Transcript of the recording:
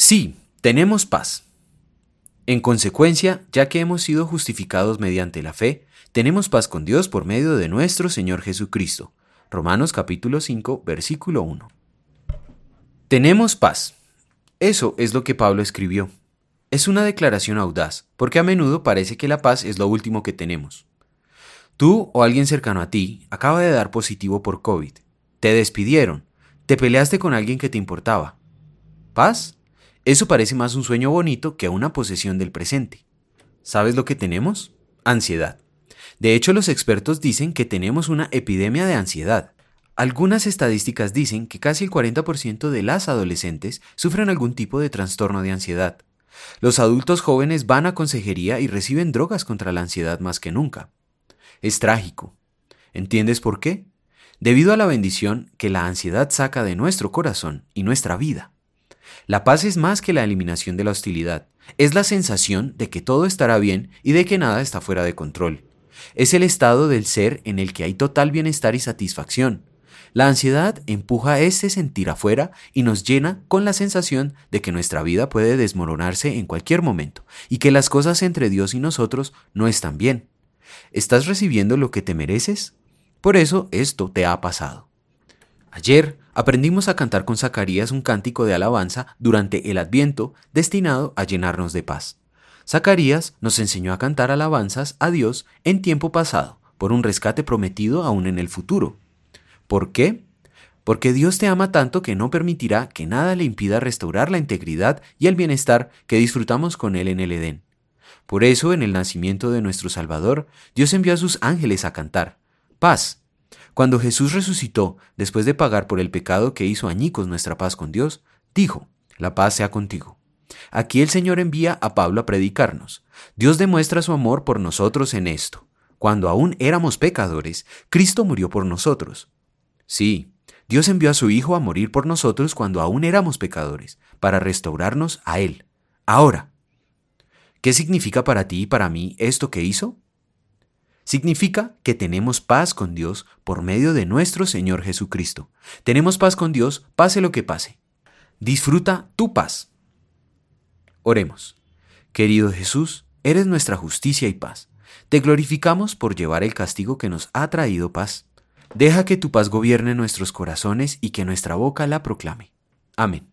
Sí, tenemos paz. En consecuencia, ya que hemos sido justificados mediante la fe, tenemos paz con Dios por medio de nuestro Señor Jesucristo. Romanos capítulo 5, versículo 1. Tenemos paz. Eso es lo que Pablo escribió. Es una declaración audaz, porque a menudo parece que la paz es lo último que tenemos. Tú o alguien cercano a ti acaba de dar positivo por COVID. Te despidieron. Te peleaste con alguien que te importaba. ¿Paz? Eso parece más un sueño bonito que una posesión del presente. ¿Sabes lo que tenemos? Ansiedad. De hecho, los expertos dicen que tenemos una epidemia de ansiedad. Algunas estadísticas dicen que casi el 40% de las adolescentes sufren algún tipo de trastorno de ansiedad. Los adultos jóvenes van a consejería y reciben drogas contra la ansiedad más que nunca. Es trágico. ¿Entiendes por qué? Debido a la bendición que la ansiedad saca de nuestro corazón y nuestra vida. La paz es más que la eliminación de la hostilidad, es la sensación de que todo estará bien y de que nada está fuera de control. Es el estado del ser en el que hay total bienestar y satisfacción. La ansiedad empuja ese sentir afuera y nos llena con la sensación de que nuestra vida puede desmoronarse en cualquier momento y que las cosas entre Dios y nosotros no están bien. ¿Estás recibiendo lo que te mereces? Por eso esto te ha pasado. Ayer aprendimos a cantar con Zacarías un cántico de alabanza durante el Adviento destinado a llenarnos de paz. Zacarías nos enseñó a cantar alabanzas a Dios en tiempo pasado, por un rescate prometido aún en el futuro. ¿Por qué? Porque Dios te ama tanto que no permitirá que nada le impida restaurar la integridad y el bienestar que disfrutamos con Él en el Edén. Por eso, en el nacimiento de nuestro Salvador, Dios envió a sus ángeles a cantar, paz, cuando Jesús resucitó, después de pagar por el pecado que hizo añicos nuestra paz con Dios, dijo, la paz sea contigo. Aquí el Señor envía a Pablo a predicarnos. Dios demuestra su amor por nosotros en esto. Cuando aún éramos pecadores, Cristo murió por nosotros. Sí, Dios envió a su Hijo a morir por nosotros cuando aún éramos pecadores, para restaurarnos a Él. Ahora, ¿qué significa para ti y para mí esto que hizo? Significa que tenemos paz con Dios por medio de nuestro Señor Jesucristo. Tenemos paz con Dios, pase lo que pase. Disfruta tu paz. Oremos. Querido Jesús, eres nuestra justicia y paz. Te glorificamos por llevar el castigo que nos ha traído paz. Deja que tu paz gobierne nuestros corazones y que nuestra boca la proclame. Amén.